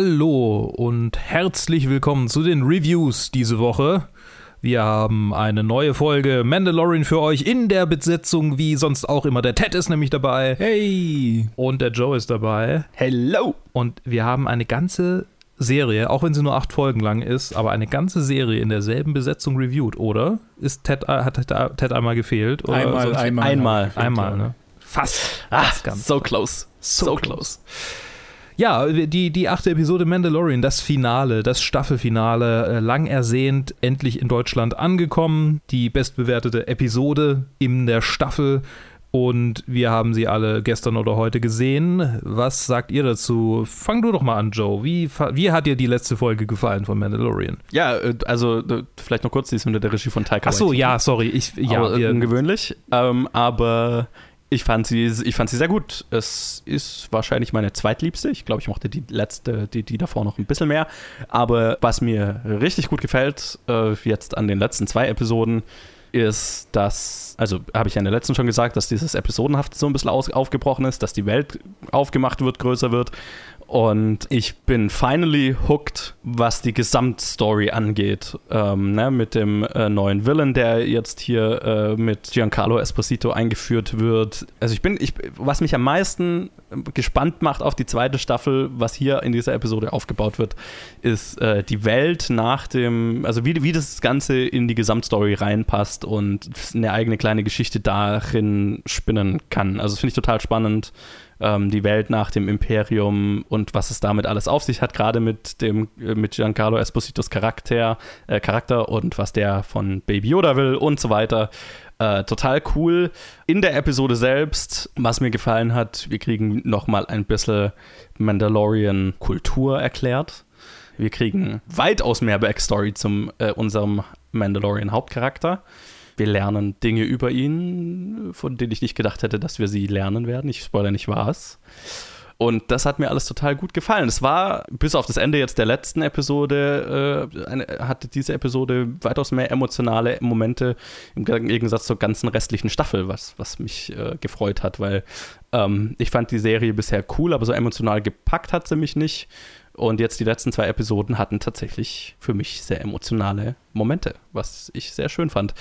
Hallo und herzlich willkommen zu den Reviews diese Woche. Wir haben eine neue Folge Mandalorian für euch in der Besetzung, wie sonst auch immer. Der Ted ist nämlich dabei. Hey! Und der Joe ist dabei. Hello! Und wir haben eine ganze Serie, auch wenn sie nur acht Folgen lang ist, aber eine ganze Serie in derselben Besetzung reviewed, oder? Ist Ted, hat Ted einmal gefehlt? Oder einmal, einmal, einmal, einmal, ne? Fast. Ah, ganz so close. So, so close. close. Ja, die, die achte Episode Mandalorian, das Finale, das Staffelfinale, äh, lang ersehnt, endlich in Deutschland angekommen. Die bestbewertete Episode in der Staffel. Und wir haben sie alle gestern oder heute gesehen. Was sagt ihr dazu? Fang du doch mal an, Joe. Wie, wie hat dir die letzte Folge gefallen von Mandalorian? Ja, äh, also äh, vielleicht noch kurz, die ist unter der Regie von Taika Ach so, ja, sorry. Ich, ja, aber, ungewöhnlich. Ähm, aber ich fand, sie, ich fand sie sehr gut. Es ist wahrscheinlich meine zweitliebste. Ich glaube, ich mochte die letzte, die, die davor noch ein bisschen mehr. Aber was mir richtig gut gefällt, äh, jetzt an den letzten zwei Episoden, ist, dass, also habe ich ja in der letzten schon gesagt, dass dieses Episodenhaft so ein bisschen aus, aufgebrochen ist, dass die Welt aufgemacht wird, größer wird und ich bin finally hooked, was die Gesamtstory angeht. Ähm, ne, mit dem äh, neuen Villain, der jetzt hier äh, mit Giancarlo Esposito eingeführt wird. Also ich bin, ich, was mich am meisten gespannt macht auf die zweite Staffel, was hier in dieser Episode aufgebaut wird, ist äh, die Welt nach dem, also wie, wie das Ganze in die Gesamtstory reinpasst und eine eigene kleine Geschichte darin spinnen kann. Also das finde ich total spannend ähm, die Welt nach dem Imperium und was es damit alles auf sich hat, gerade mit dem äh, mit Giancarlo Espositos Charakter, äh, Charakter und was der von Baby Yoda will und so weiter. Äh, total cool. In der Episode selbst, was mir gefallen hat, wir kriegen nochmal ein bisschen Mandalorian-Kultur erklärt. Wir kriegen weitaus mehr Backstory zum äh, unserem Mandalorian-Hauptcharakter. Wir lernen Dinge über ihn, von denen ich nicht gedacht hätte, dass wir sie lernen werden. Ich spoilere nicht was. Und das hat mir alles total gut gefallen. Es war, bis auf das Ende jetzt der letzten Episode, äh, eine, hatte diese Episode weitaus mehr emotionale Momente im Gegensatz zur ganzen restlichen Staffel, was, was mich äh, gefreut hat, weil ähm, ich fand die Serie bisher cool, aber so emotional gepackt hat sie mich nicht. Und jetzt die letzten zwei Episoden hatten tatsächlich für mich sehr emotionale Momente, was ich sehr schön fand.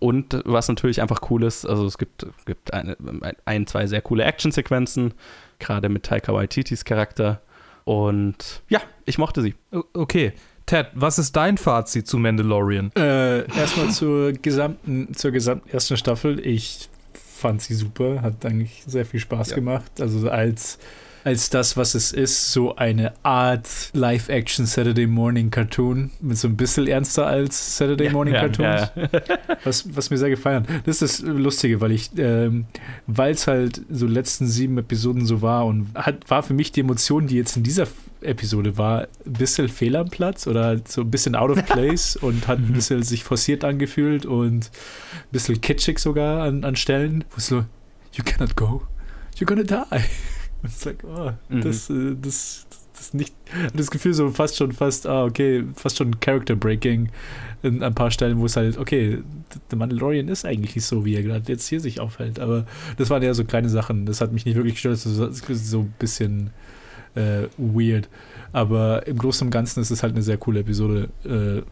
Und was natürlich einfach cool ist, also es gibt, gibt eine, ein, zwei sehr coole Actionsequenzen, gerade mit Taika Waititis Charakter. Und ja, ich mochte sie. Okay. Ted, was ist dein Fazit zu Mandalorian? Äh, erstmal zur gesamten, zur gesamten ersten Staffel. Ich fand sie super, hat eigentlich sehr viel Spaß ja. gemacht. Also als als das, was es ist, so eine Art Live-Action Saturday Morning Cartoon mit so ein bisschen ernster als Saturday ja, Morning ja, Cartoons. Ja, was, was mir sehr gefallen hat. Das ist das Lustige, weil ich, ähm, weil es halt so letzten sieben Episoden so war und hat, war für mich die Emotion, die jetzt in dieser Episode war, ein bisschen fehl am Platz oder so ein bisschen out of place und hat ein bisschen sich forciert angefühlt und ein bisschen kitschig sogar an, an Stellen, wo es so, you cannot go, you're gonna die. Und ich sag, oh, mhm. das, äh, das, das nicht, das Gefühl so fast schon fast, ah, okay, fast schon Character Breaking in ein paar Stellen, wo es halt, okay, der Mandalorian ist eigentlich nicht so, wie er gerade jetzt hier sich aufhält. Aber das waren ja so kleine Sachen. Das hat mich nicht wirklich gestört, so, so ein bisschen äh, weird. Aber im Großen und Ganzen ist es halt eine sehr coole Episode. Äh,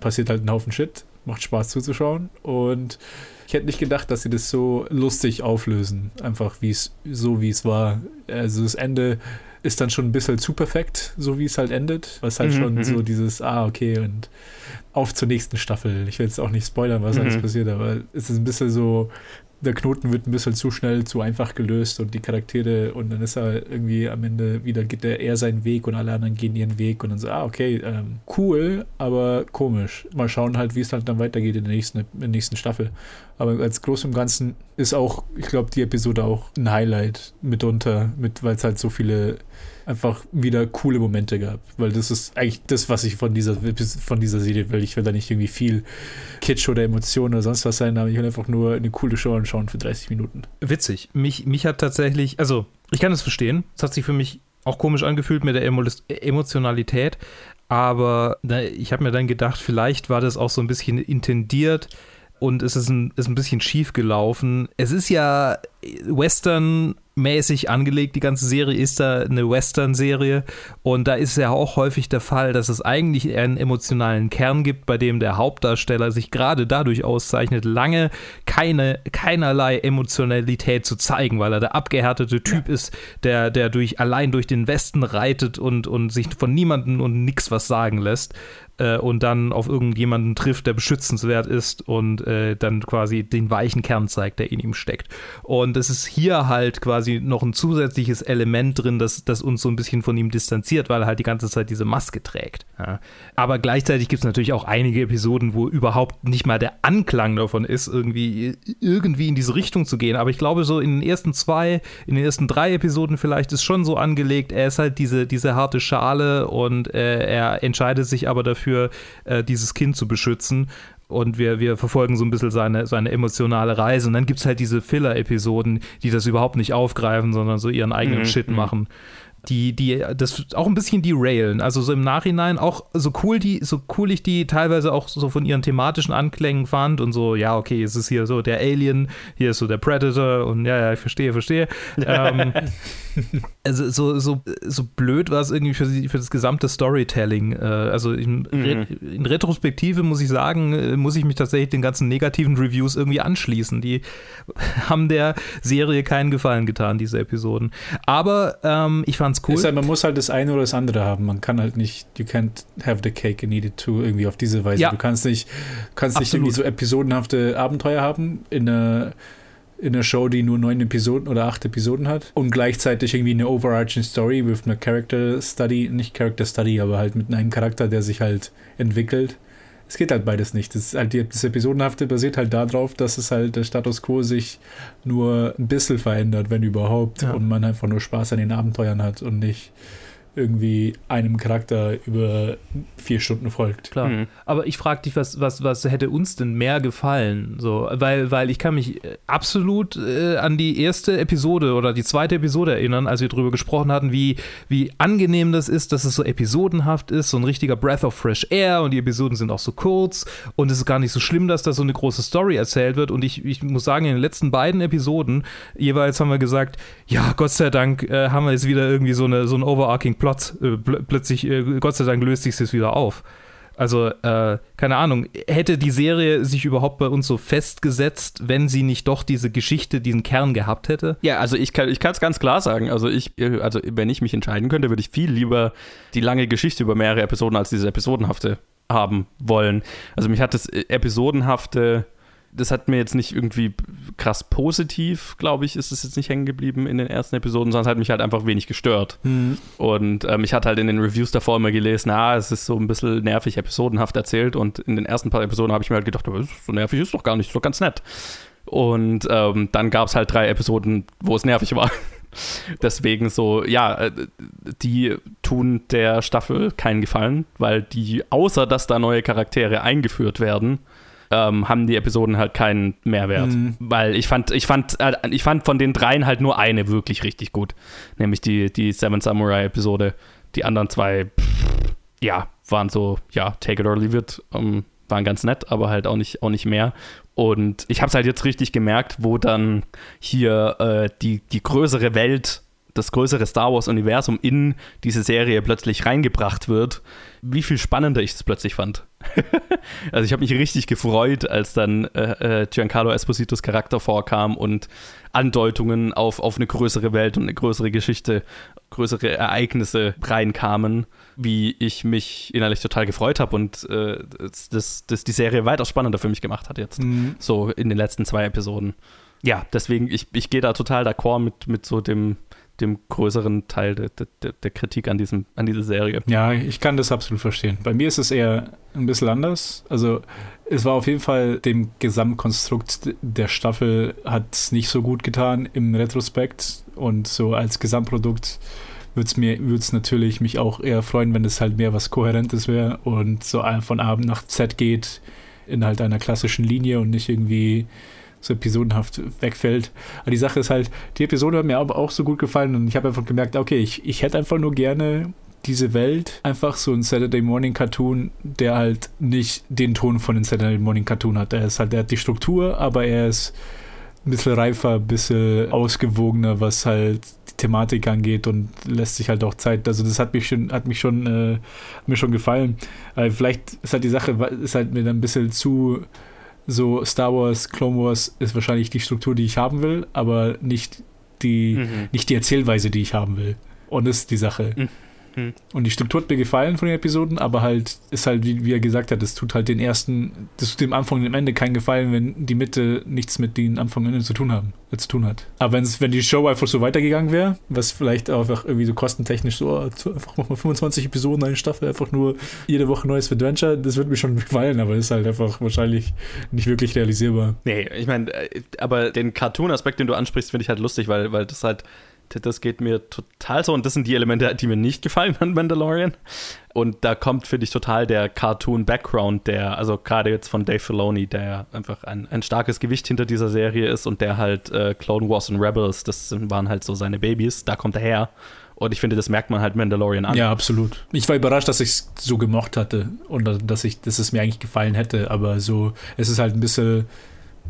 passiert halt ein Haufen Shit, macht Spaß zuzuschauen und ich hätte nicht gedacht, dass sie das so lustig auflösen. Einfach wie es, so wie es war. Also das Ende ist dann schon ein bisschen zu perfekt, so wie es halt endet. Was halt mhm, schon mhm. so dieses, ah, okay, und auf zur nächsten Staffel. Ich will jetzt auch nicht spoilern, was mhm. alles passiert, aber es ist ein bisschen so, der Knoten wird ein bisschen zu schnell, zu einfach gelöst und die Charaktere und dann ist er irgendwie am Ende wieder, geht er seinen Weg und alle anderen gehen ihren Weg und dann so, ah, okay, ähm, cool, aber komisch. Mal schauen halt, wie es halt dann weitergeht in der nächsten, in der nächsten Staffel. Aber als Groß und Ganzen ist auch, ich glaube, die Episode auch ein Highlight mitunter, mit, weil es halt so viele einfach wieder coole Momente gab. Weil das ist eigentlich das, was ich von dieser, von dieser Serie will. Ich will da nicht irgendwie viel Kitsch oder Emotionen oder sonst was sein, aber ich will einfach nur eine coole Show anschauen für 30 Minuten. Witzig. Mich, mich hat tatsächlich, also ich kann es verstehen. Es hat sich für mich auch komisch angefühlt mit der Emo Emotionalität. Aber ich habe mir dann gedacht, vielleicht war das auch so ein bisschen intendiert und es ist ein, ist ein bisschen schief gelaufen. Es ist ja Western mäßig angelegt, die ganze Serie. Ist da eine Western-Serie? Und da ist ja auch häufig der Fall, dass es eigentlich einen emotionalen Kern gibt, bei dem der Hauptdarsteller sich gerade dadurch auszeichnet, lange keine, keinerlei Emotionalität zu zeigen, weil er der abgehärtete Typ ja. ist, der, der durch, allein durch den Westen reitet und, und sich von niemandem und nichts was sagen lässt äh, und dann auf irgendjemanden trifft, der beschützenswert ist und äh, dann quasi den weichen Kern zeigt, der in ihm steckt. Und es ist hier halt quasi noch ein zusätzliches Element drin, das, das uns so ein bisschen von ihm distanziert, weil er halt die ganze Zeit diese Maske trägt. Ja. Aber gleichzeitig gibt es natürlich auch einige Episoden, wo überhaupt nicht mal der Anklang davon ist, irgendwie, irgendwie in diese Richtung zu gehen. Aber ich glaube, so in den ersten zwei, in den ersten drei Episoden vielleicht ist schon so angelegt, er ist halt diese, diese harte Schale und äh, er entscheidet sich aber dafür, äh, dieses Kind zu beschützen. Und wir, wir verfolgen so ein bisschen seine, seine emotionale Reise. Und dann gibt es halt diese Filler-Episoden, die das überhaupt nicht aufgreifen, sondern so ihren eigenen mhm, Shit mhm. Die, die das auch ein bisschen derailen. Also so im Nachhinein auch so cool die, so cool ich die teilweise auch so von ihren thematischen Anklängen fand und so, ja, okay, es ist hier so der Alien, hier ist so der Predator und ja, ja, ich verstehe, verstehe. ähm, also so, so, so blöd war es irgendwie für, für das gesamte Storytelling. Äh, also in, mhm. in, Retrospektive muss ich sagen, äh, muss ich mich tatsächlich den ganzen negativen Reviews irgendwie anschließen. Die haben der Serie keinen Gefallen getan, diese Episoden. Aber ähm, ich fand fand's cool. Halt, man muss halt das eine oder das andere haben. Man kann halt nicht, you can't have the cake and eat it too, irgendwie auf diese Weise. Ja. Du kannst nicht, kannst nicht irgendwie so episodenhafte Abenteuer haben in einer in einer Show, die nur neun Episoden oder acht Episoden hat und gleichzeitig irgendwie eine overarching Story with einer Character Study, nicht Character Study, aber halt mit einem Charakter, der sich halt entwickelt es geht halt beides nicht. Das, halt das Episodenhafte basiert halt darauf, dass es halt der Status quo sich nur ein bisschen verändert, wenn überhaupt, ja. und man einfach nur Spaß an den Abenteuern hat und nicht irgendwie einem Charakter über vier Stunden folgt. Klar. Mhm. Aber ich frage dich, was, was, was hätte uns denn mehr gefallen? So, weil, weil ich kann mich äh, absolut äh, an die erste Episode oder die zweite Episode erinnern, als wir darüber gesprochen hatten, wie, wie angenehm das ist, dass es so episodenhaft ist, so ein richtiger Breath of Fresh Air und die Episoden sind auch so kurz und es ist gar nicht so schlimm, dass da so eine große Story erzählt wird. Und ich, ich muss sagen, in den letzten beiden Episoden jeweils haben wir gesagt, ja, Gott sei Dank äh, haben wir jetzt wieder irgendwie so eine so ein overarching Plot. Äh, plötzlich, äh, Gott sei Dank löst sich es wieder auf. Also, äh, keine Ahnung, hätte die Serie sich überhaupt bei uns so festgesetzt, wenn sie nicht doch diese Geschichte, diesen Kern gehabt hätte? Ja, also ich kann es ganz klar sagen. Also ich, also wenn ich mich entscheiden könnte, würde ich viel lieber die lange Geschichte über mehrere Episoden als diese episodenhafte haben wollen. Also mich hat das äh, episodenhafte das hat mir jetzt nicht irgendwie krass positiv, glaube ich, ist es jetzt nicht hängen geblieben in den ersten Episoden, sondern es hat mich halt einfach wenig gestört. Mhm. Und ähm, ich hatte halt in den Reviews davor immer gelesen, ah, es ist so ein bisschen nervig, episodenhaft erzählt. Und in den ersten paar Episoden habe ich mir halt gedacht, so nervig ist doch gar nicht, ist doch ganz nett. Und ähm, dann gab es halt drei Episoden, wo es nervig war. Deswegen so, ja, äh, die tun der Staffel keinen Gefallen, weil die, außer dass da neue Charaktere eingeführt werden, ähm, haben die Episoden halt keinen Mehrwert. Mhm. Weil ich fand, ich fand, äh, ich fand von den dreien halt nur eine wirklich richtig gut. Nämlich die, die Seven Samurai-Episode. Die anderen zwei, pff, ja, waren so, ja, take it or leave it. Ähm, waren ganz nett, aber halt auch nicht, auch nicht mehr. Und ich habe es halt jetzt richtig gemerkt, wo dann hier äh, die, die größere Welt das größere Star Wars-Universum in diese Serie plötzlich reingebracht wird, wie viel spannender ich es plötzlich fand. also ich habe mich richtig gefreut, als dann äh, äh, Giancarlo Espositos Charakter vorkam und Andeutungen auf, auf eine größere Welt und eine größere Geschichte, größere Ereignisse reinkamen, wie ich mich innerlich total gefreut habe und äh, das, das die Serie weiter spannender für mich gemacht hat jetzt. Mhm. So in den letzten zwei Episoden. Ja, deswegen, ich, ich gehe da total d'accord mit, mit so dem dem größeren Teil der, der, der, Kritik an, diesem, an dieser Serie. Ja, ich kann das absolut verstehen. Bei mir ist es eher ein bisschen anders. Also es war auf jeden Fall dem Gesamtkonstrukt der Staffel hat es nicht so gut getan im Retrospekt und so als Gesamtprodukt würde es mir würde es natürlich mich auch eher freuen, wenn es halt mehr was Kohärentes wäre und so von Abend nach Z geht in halt einer klassischen Linie und nicht irgendwie so episodenhaft wegfällt. Aber die Sache ist halt, die Episode hat mir aber auch so gut gefallen und ich habe einfach gemerkt, okay, ich, ich hätte einfach nur gerne diese Welt einfach so ein Saturday Morning Cartoon, der halt nicht den Ton von den Saturday Morning Cartoon hat. Er ist halt, er hat die Struktur, aber er ist ein bisschen reifer, ein bisschen ausgewogener, was halt die Thematik angeht und lässt sich halt auch Zeit. Also das hat mich schon, hat mich schon, äh, mir schon gefallen. Äh, vielleicht ist halt die Sache, ist halt mir dann ein bisschen zu so Star Wars, Clone Wars ist wahrscheinlich die Struktur, die ich haben will, aber nicht die, mhm. nicht die Erzählweise, die ich haben will. Und das ist die Sache. Mhm. Hm. Und die Struktur hat mir gefallen von den Episoden, aber halt ist halt, wie, wie er gesagt hat, es tut halt den ersten, das tut dem Anfang und dem Ende keinen Gefallen, wenn die Mitte nichts mit den Anfang und Ende zu tun haben, äh, zu tun hat. Aber wenn's, wenn die Show einfach so weitergegangen wäre, was vielleicht einfach irgendwie so kostentechnisch so, einfach mal 25 Episoden, eine Staffel, einfach nur jede Woche neues Adventure, das würde mir schon gefallen, aber ist halt einfach wahrscheinlich nicht wirklich realisierbar. Nee, ich meine, äh, aber den Cartoon-Aspekt, den du ansprichst, finde ich halt lustig, weil, weil das halt das geht mir total so und das sind die Elemente, die mir nicht gefallen an Mandalorian. Und da kommt, finde ich, total der Cartoon-Background, der, also gerade jetzt von Dave Filoni, der einfach ein, ein starkes Gewicht hinter dieser Serie ist und der halt äh, Clone Wars und Rebels, das waren halt so seine Babys, da kommt er her. Und ich finde, das merkt man halt Mandalorian an. Ja, absolut. Ich war überrascht, dass ich es so gemocht hatte und dass ich, dass es mir eigentlich gefallen hätte, aber so, es ist halt ein bisschen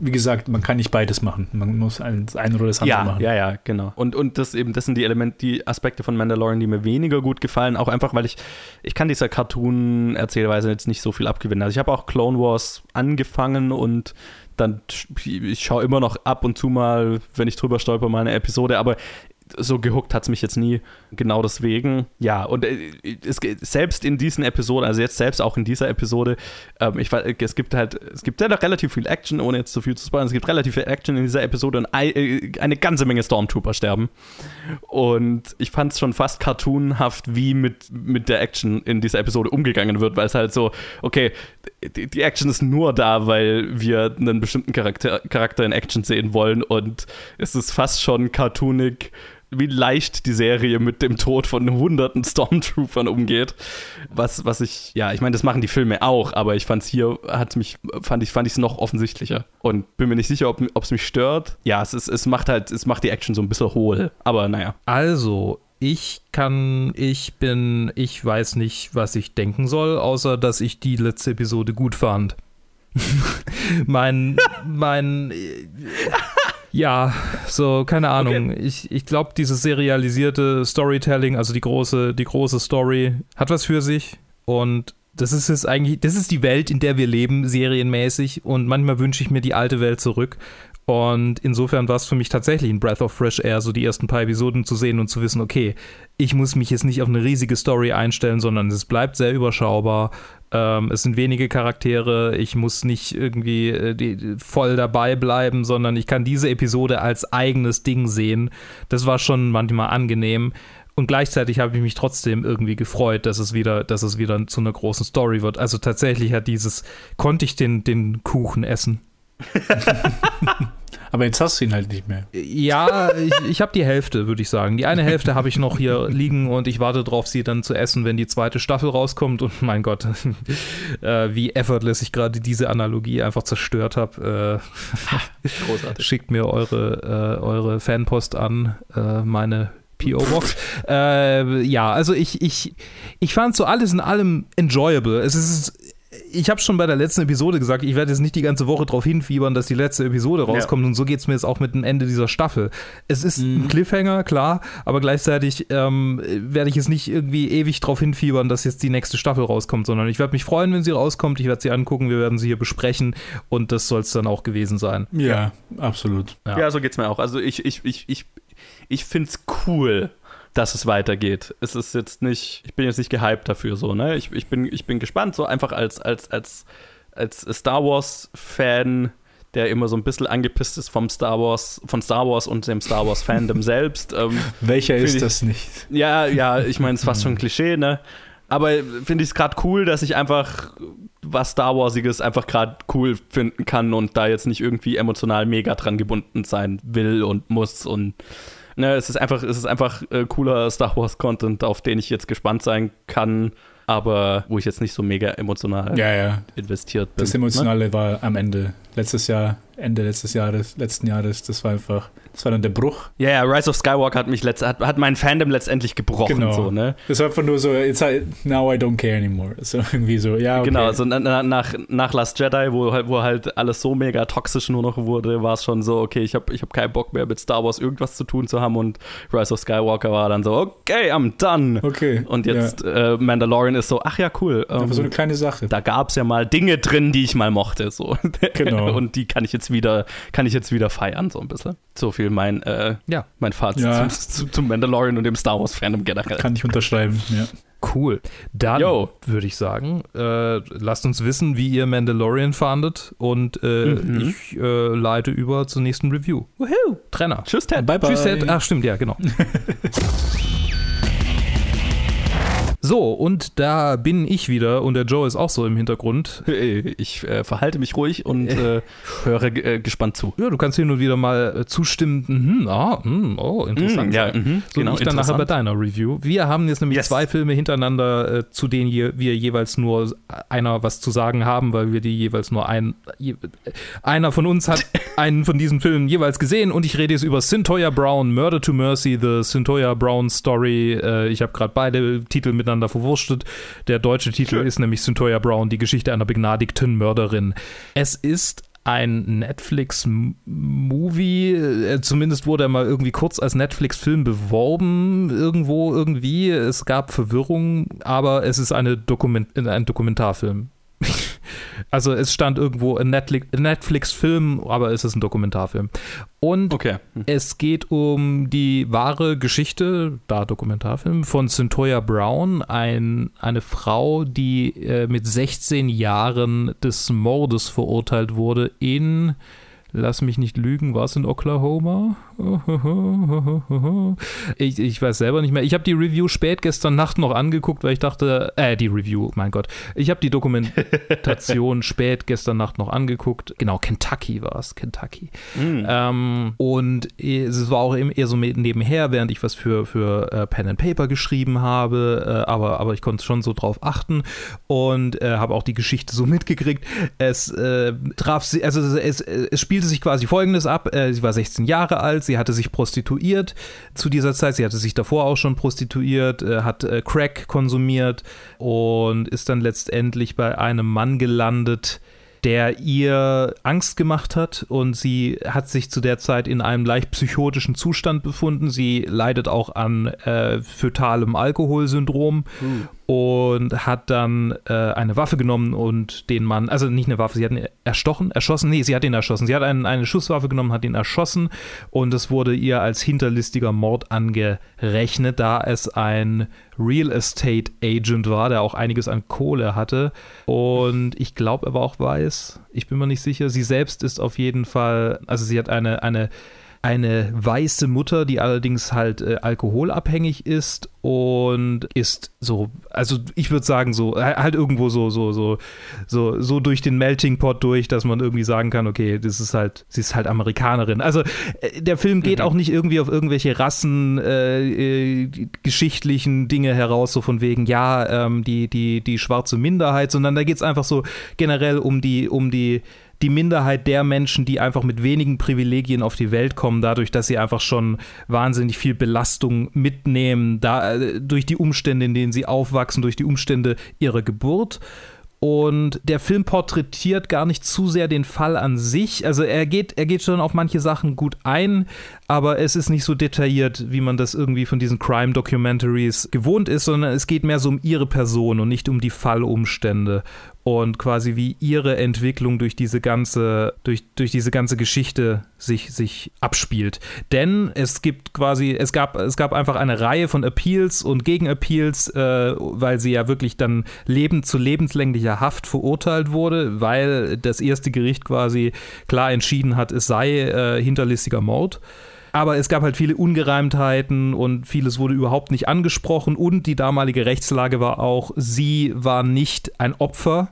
wie gesagt, man kann nicht beides machen. Man muss das eine oder das andere ja, machen. Ja, ja, genau. Und, und das eben, das sind die Elemente, die Aspekte von Mandalorian, die mir weniger gut gefallen. Auch einfach, weil ich, ich kann dieser Cartoon-Erzählweise jetzt nicht so viel abgewinnen. Also ich habe auch Clone Wars angefangen und dann, ich schaue immer noch ab und zu mal, wenn ich drüber stolper, mal eine Episode, aber so gehuckt hat es mich jetzt nie. Genau deswegen. Ja, und äh, es, selbst in diesen Episoden, also jetzt selbst auch in dieser Episode, ähm, ich, es gibt halt, es gibt ja noch relativ viel Action, ohne jetzt zu viel zu spoilern. Es gibt relativ viel Action in dieser Episode und äh, eine ganze Menge Stormtrooper sterben. Und ich fand es schon fast cartoonhaft, wie mit, mit der Action in dieser Episode umgegangen wird, weil es halt so, okay, die, die, Action ist nur da, weil wir einen bestimmten Charakter, Charakter in Action sehen wollen und es ist fast schon cartoonig wie leicht die Serie mit dem Tod von hunderten Stormtroopern umgeht. Was, was ich, ja, ich meine, das machen die Filme auch, aber ich fand es hier, hat mich, fand ich, fand ich es noch offensichtlicher. Und bin mir nicht sicher, ob es mich stört. Ja, es, ist, es macht halt, es macht die Action so ein bisschen hohl. Aber naja. Also, ich kann, ich bin, ich weiß nicht, was ich denken soll, außer dass ich die letzte Episode gut fand. mein, mein, ja, so, keine Ahnung. Okay. Ich, ich glaube, dieses serialisierte Storytelling, also die große, die große Story, hat was für sich. Und das ist es eigentlich, das ist die Welt, in der wir leben, serienmäßig. Und manchmal wünsche ich mir die alte Welt zurück. Und insofern war es für mich tatsächlich ein Breath of Fresh Air, so die ersten paar Episoden zu sehen und zu wissen, okay, ich muss mich jetzt nicht auf eine riesige Story einstellen, sondern es bleibt sehr überschaubar. Ähm, es sind wenige Charaktere, ich muss nicht irgendwie äh, die, voll dabei bleiben, sondern ich kann diese Episode als eigenes Ding sehen. Das war schon manchmal angenehm. Und gleichzeitig habe ich mich trotzdem irgendwie gefreut, dass es wieder, dass es wieder zu einer großen Story wird. Also tatsächlich hat dieses, konnte ich den, den Kuchen essen. Aber jetzt hast du ihn halt nicht mehr. Ja, ich, ich habe die Hälfte, würde ich sagen. Die eine Hälfte habe ich noch hier liegen und ich warte darauf, sie dann zu essen, wenn die zweite Staffel rauskommt. Und mein Gott, äh, wie effortless ich gerade diese Analogie einfach zerstört habe. Äh, Großartig. Schickt mir eure, äh, eure Fanpost an, äh, meine PO-Box. äh, ja, also ich, ich, ich fand so alles in allem enjoyable. Es ist ich habe schon bei der letzten Episode gesagt, ich werde jetzt nicht die ganze Woche darauf hinfiebern, dass die letzte Episode rauskommt. Ja. Und so geht es mir jetzt auch mit dem Ende dieser Staffel. Es ist mhm. ein Cliffhanger, klar, aber gleichzeitig ähm, werde ich jetzt nicht irgendwie ewig darauf hinfiebern, dass jetzt die nächste Staffel rauskommt, sondern ich werde mich freuen, wenn sie rauskommt. Ich werde sie angucken, wir werden sie hier besprechen und das soll es dann auch gewesen sein. Ja, ja. absolut. Ja. ja, so geht es mir auch. Also ich, ich, ich, ich, ich finde es cool, dass es weitergeht. Es ist jetzt nicht, ich bin jetzt nicht gehypt dafür so, ne? Ich, ich, bin, ich bin gespannt, so einfach als, als, als, als Star Wars-Fan, der immer so ein bisschen angepisst ist vom Star Wars, von Star Wars und dem Star Wars-Fandom selbst. Ähm, Welcher ist ich, das nicht? Ja, ja, ich meine, es ist fast schon ein Klischee, ne? Aber finde ich es gerade cool, dass ich einfach was Star Warsiges einfach gerade cool finden kann und da jetzt nicht irgendwie emotional mega dran gebunden sein will und muss und Ne, es ist einfach, es ist einfach äh, cooler Star Wars Content, auf den ich jetzt gespannt sein kann. Aber wo ich jetzt nicht so mega emotional Ja, ja. investiert bin. Das Emotionale war am Ende. Letztes Jahr, Ende letztes Jahres, letzten Jahres, das war einfach, das war dann der Bruch. Ja, ja, Rise of Skywalker hat mich letzt, hat, hat mein Fandom letztendlich gebrochen, Genau. so, ne? Das war einfach nur so, it's, now I don't care anymore. So irgendwie so, ja, okay. Genau, also na, na, nach, nach Last Jedi, wo, halt- wo halt alles so mega toxisch nur noch wurde, war es schon so, okay, ich habe ich hab keinen Bock mehr mit Star Wars irgendwas zu tun zu haben und Rise of Skywalker war dann so, okay, I'm done. Okay. Und jetzt äh, Mandalorian ist so, ach ja, cool. Ähm, so eine kleine Sache. da gab es ja mal Dinge drin, die ich mal mochte, so. Genau. und die kann ich jetzt wieder, kann ich jetzt wieder feiern, so ein bisschen. So viel mein, äh, Ja. mein Fazit Ja. zu, zu, zum Mandalorian und dem Star Wars Fandom generell. Kann ich unterschreiben, ja. Cool. Dann würde ich sagen, äh, lasst uns wissen, wie ihr Mandalorian fandet und äh, Mhm. ich äh, leite über zur nächsten Review. Woohoo. Trenner. Tschüss, Ted. Bye, bye. Tschüss, Ted. Ach, stimmt, ja, genau. So, und da bin ich wieder und der Joe ist auch so im Hintergrund. Äh, Ich äh, verhalte mich ruhig und äh, höre äh, gespannt zu. Ja, du kannst hin und wieder mal äh, zustimmen. Mhm, ah, hm, oh, interessant. Mm, ja, mhm, So genau, ich dann nachher bei deiner Review. Wir haben jetzt nämlich Yes. zwei Filme hintereinander, äh, zu denen je, wir jeweils nur einer was zu sagen haben, weil wir die jeweils nur ein. Je, einer von uns hat einen von diesen Filmen jeweils gesehen und ich rede jetzt über Syntoya Brown, Murder to Mercy, The Syntoya Brown Story. Äh, ich habe gerade beide Titel miteinander verwurstet. Der deutsche Titel Schön. ist nämlich Syntoya Brown, die Geschichte einer begnadigten Mörderin. Es ist ein Netflix-Movie, äh, zumindest wurde er mal irgendwie kurz als Netflix-Film beworben, irgendwo, irgendwie. Es gab Verwirrung, aber es ist eine Dokument äh, ein Dokumentarfilm. also es stand irgendwo ein ein Netflix-Film, aber es ist ein Dokumentarfilm. Und Okay. Hm. es geht um die wahre Geschichte, da Dokumentarfilm, von Cyntoia Brown, ein, eine Frau, die äh, mit 16 Jahren des Mordes verurteilt wurde in, lass mich nicht lügen, war es in Oklahoma? Ich, ich weiß selber nicht mehr. Ich habe die Review spät gestern Nacht noch angeguckt, weil ich dachte, äh, die Review, mein Gott. Ich habe die Dokumentation spät gestern Nacht noch angeguckt. Genau, Kentucky war es, Kentucky. Hm. Ähm, und es war auch eher so nebenher, während ich was für, für äh, Pen and Paper geschrieben habe, äh, aber, aber ich konnte schon so drauf achten und äh, habe auch die Geschichte so mitgekriegt. Es äh, traf sie, also es, es spielte sich quasi folgendes ab: äh, Sie war 16 Jahre alt, sie hatte sich prostituiert. Zu dieser Zeit, sie hatte sich davor auch schon prostituiert, äh, hat äh, Crack konsumiert und ist dann letztendlich bei einem Mann gelandet, der ihr Angst gemacht hat und sie hat sich zu der Zeit in einem leicht psychotischen Zustand befunden. Sie leidet auch an äh, fötalem Alkoholsyndrom und hat dann äh, eine Waffe genommen und den Mann, also nicht eine Waffe, sie hat ihn erstochen, erschossen, nee, sie hat ihn erschossen. Sie hat einen, eine Schusswaffe genommen, hat ihn erschossen und es wurde ihr als hinterlistiger Mord angerechnet, da es ein Real Estate Agent war, der auch einiges an Kohle hatte. Und ich glaube, er war auch weiß. Ich bin mir nicht sicher. Sie selbst ist auf jeden Fall, also sie hat eine, eine, eine weiße Mutter, die allerdings halt äh, alkoholabhängig ist und ist so, also ich würde sagen so, äh, halt irgendwo so, so, so, so, so durch den Melting Pot durch, dass man irgendwie sagen kann, okay, das ist halt, sie ist halt Amerikanerin. Also äh, der Film geht Mhm. auch nicht irgendwie auf irgendwelche Rassen, äh, äh, geschichtlichen Dinge heraus, so von wegen, ja, ähm, die, die, die schwarze Minderheit, sondern da geht es einfach so generell um die, um die, die Minderheit der Menschen, die einfach mit wenigen Privilegien auf die Welt kommen, dadurch, dass sie einfach schon wahnsinnig viel Belastung mitnehmen, da, äh, durch die Umstände, in denen sie aufwachsen, durch die Umstände ihrer Geburt. Und der Film porträtiert gar nicht zu sehr den Fall an sich. Also er geht, er geht schon auf manche Sachen gut ein, aber es ist nicht so detailliert, wie man das irgendwie von diesen Crime-Documentaries gewohnt ist, sondern es geht mehr so um ihre Person und nicht um die Fallumstände und quasi wie ihre Entwicklung durch diese ganze, durch, durch diese ganze Geschichte sich, sich abspielt. Denn es gibt quasi, es gab, es gab einfach eine Reihe von Appeals und Gegenappeals, äh, weil sie ja wirklich dann lebend zu lebenslänglicher Haft verurteilt wurde, weil das erste Gericht quasi klar entschieden hat, es sei äh, hinterlistiger Mord. Aber es gab halt viele Ungereimtheiten und vieles wurde überhaupt nicht angesprochen und die damalige Rechtslage war auch, sie war nicht ein Opfer.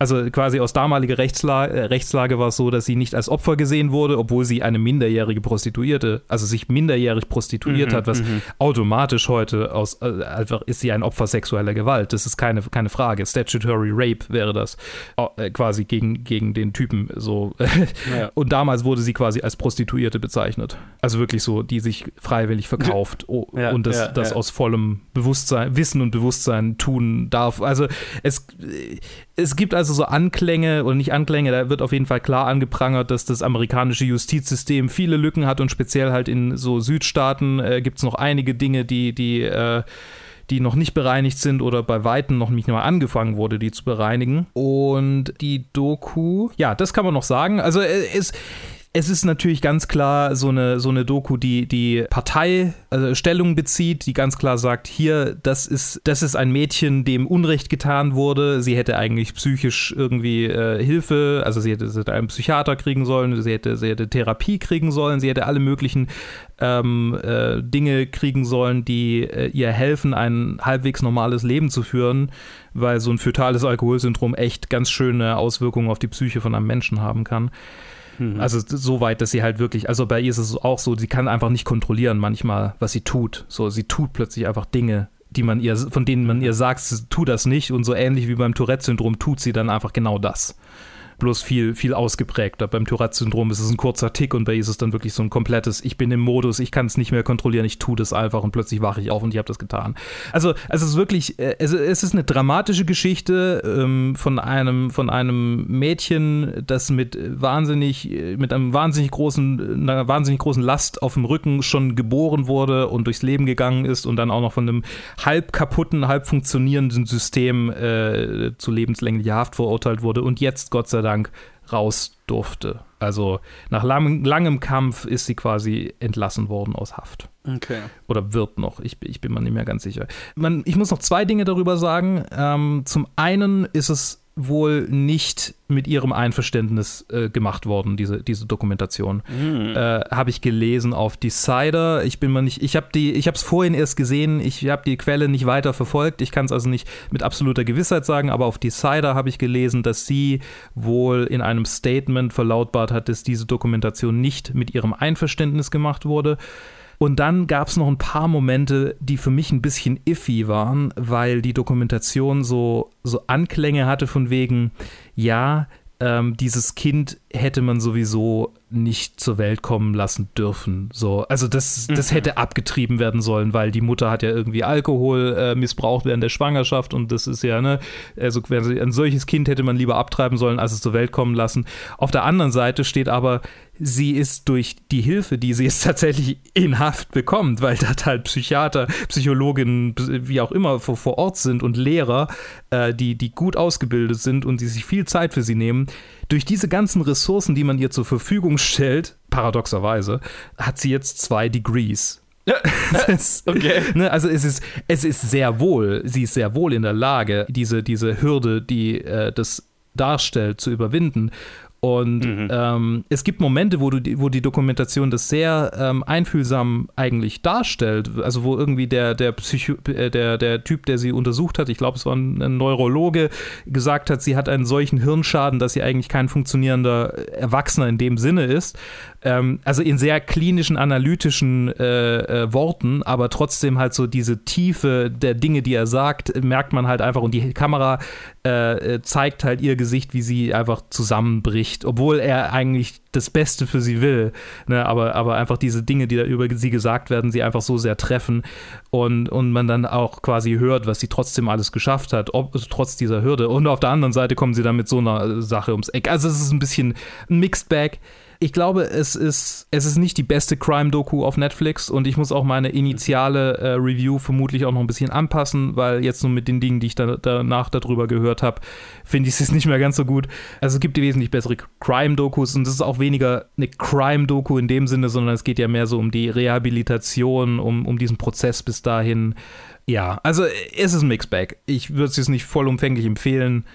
Also quasi aus damaliger Rechtslage, äh, Rechtslage war es so, dass sie nicht als Opfer gesehen wurde, obwohl sie eine minderjährige Prostituierte, also sich minderjährig prostituiert Mhm, hat, was mhm. automatisch heute aus, äh, einfach ist sie ein Opfer sexueller Gewalt. Das ist keine, keine Frage. Statutory Rape wäre das äh, quasi gegen, gegen den Typen so. Ja. Und damals wurde sie quasi als Prostituierte bezeichnet. Also wirklich so, die sich freiwillig verkauft oh, Ja, und das, ja, das aus vollem Bewusstsein, Wissen und Bewusstsein tun darf. Also es, es gibt also so Anklänge oder nicht Anklänge, da wird auf jeden Fall klar angeprangert, dass das amerikanische Justizsystem viele Lücken hat und speziell halt in so Südstaaten äh, gibt es noch einige Dinge, die, die äh, die noch nicht bereinigt sind oder bei Weitem noch nicht mal angefangen wurde, die zu bereinigen. Und die Doku, ja, das kann man noch sagen. Also äh, es, es ist natürlich ganz klar so eine, so eine Doku, die die Partei also Stellung bezieht, die ganz klar sagt, hier, das ist, das ist ein Mädchen, dem Unrecht getan wurde. Sie hätte eigentlich psychisch irgendwie äh, Hilfe, also sie hätte, sie hätte einen Psychiater kriegen sollen, sie hätte, sie hätte Therapie kriegen sollen, sie hätte alle möglichen ähm, äh, Dinge kriegen sollen, die äh, ihr helfen, ein halbwegs normales Leben zu führen, weil so ein fötales Alkoholsyndrom echt ganz schöne Auswirkungen auf die Psyche von einem Menschen haben kann. Also so weit, dass sie halt wirklich, also bei ihr ist es auch so, sie kann einfach nicht kontrollieren manchmal, was sie tut. So, sie tut plötzlich einfach Dinge, die man ihr, von denen man ihr sagt, tu das nicht und so ähnlich wie beim Tourette-Syndrom tut sie dann einfach genau das. Bloß viel, viel ausgeprägter. Beim Tourette-Syndrom ist es ein kurzer Tick und bei ihr ist es dann wirklich so ein komplettes, ich bin im Modus, ich kann es nicht mehr kontrollieren, ich tue das einfach und plötzlich wache ich auf und ich habe das getan. Also, also es ist wirklich, äh, es, es ist eine dramatische Geschichte ähm, von einem, von einem Mädchen, das mit wahnsinnig, äh, mit einem wahnsinnig großen, einer wahnsinnig großen Last auf dem Rücken schon geboren wurde und durchs Leben gegangen ist und dann auch noch von einem halb kaputten, halb funktionierenden System äh, zu lebenslänglicher Haft verurteilt wurde und jetzt, Gott sei Dank, raus durfte. Also nach langem, langem Kampf ist sie quasi entlassen worden aus Haft. Okay. Oder wird noch, ich, ich bin mir nicht mehr ganz sicher. Man, ich muss noch zwei Dinge darüber sagen. Ähm, zum einen ist es wohl nicht mit ihrem Einverständnis äh, gemacht worden, diese, diese Dokumentation. Mhm. Äh, habe ich gelesen auf Decider. Ich bin mal nicht, ich habe die, ich habe es vorhin erst gesehen. Ich habe die Quelle nicht weiter verfolgt. Ich kann es also nicht mit absoluter Gewissheit sagen, aber auf Decider habe ich gelesen, dass sie wohl in einem Statement verlautbart hat, dass diese Dokumentation nicht mit ihrem Einverständnis gemacht wurde. Und dann gab es noch ein paar Momente, die für mich ein bisschen iffy waren, weil die Dokumentation so, so Anklänge hatte von wegen, ja, ähm, dieses Kind hätte man sowieso nicht zur Welt kommen lassen dürfen. So, also das, das Mhm. hätte abgetrieben werden sollen, weil die Mutter hat ja irgendwie Alkohol äh, missbraucht während der Schwangerschaft und das ist ja, ne, also ein solches Kind hätte man lieber abtreiben sollen, als es zur Welt kommen lassen. Auf der anderen Seite steht aber, sie ist durch die Hilfe, die sie jetzt tatsächlich in Haft bekommt, weil da halt Psychiater, Psychologinnen, wie auch immer vor, vor Ort sind und Lehrer, äh, die, die gut ausgebildet sind und die sich viel Zeit für sie nehmen, durch diese ganzen Ressourcen, die man ihr zur Verfügung stellt, paradoxerweise, hat sie jetzt zwei Degrees. Okay. ne, also es ist, es ist sehr wohl, sie ist sehr wohl in der Lage, diese, diese Hürde, die äh, das darstellt, zu überwinden. Und Mhm. ähm, es gibt Momente, wo, du die, wo die Dokumentation das sehr ähm, einfühlsam eigentlich darstellt. Also wo irgendwie der, der, Psycho äh, der, der Typ, der sie untersucht hat, ich glaube, es war ein, ein Neurologe, gesagt hat, sie hat einen solchen Hirnschaden, dass sie eigentlich kein funktionierender Erwachsener in dem Sinne ist. Ähm, also in sehr klinischen, analytischen äh, äh, Worten, aber trotzdem halt so diese Tiefe der Dinge, die er sagt, merkt man halt einfach und die Kamera äh, äh, zeigt halt ihr Gesicht, wie sie einfach zusammenbricht, obwohl er eigentlich das Beste für sie will. Ne? Aber, aber einfach diese Dinge, die da über sie gesagt werden, sie einfach so sehr treffen und, und man dann auch quasi hört, was sie trotzdem alles geschafft hat, ob, trotz dieser Hürde. Und auf der anderen Seite kommen sie dann mit so einer Sache ums Eck. Also es ist ein bisschen ein Mixed Bag. Ich glaube, es ist, es ist nicht die beste Crime-Doku auf Netflix und ich muss auch meine initiale äh, Review vermutlich auch noch ein bisschen anpassen, weil jetzt nur mit den Dingen, die ich da, danach darüber gehört habe, finde ich es nicht mehr ganz so gut. Also es gibt wesentlich bessere Crime-Dokus und es ist auch weniger eine Crime-Doku in dem Sinne, sondern es geht ja mehr so um die Rehabilitation, um, um diesen Prozess bis dahin. Ja, also es ist ein Mixed Bag. Ich würde es jetzt nicht vollumfänglich empfehlen.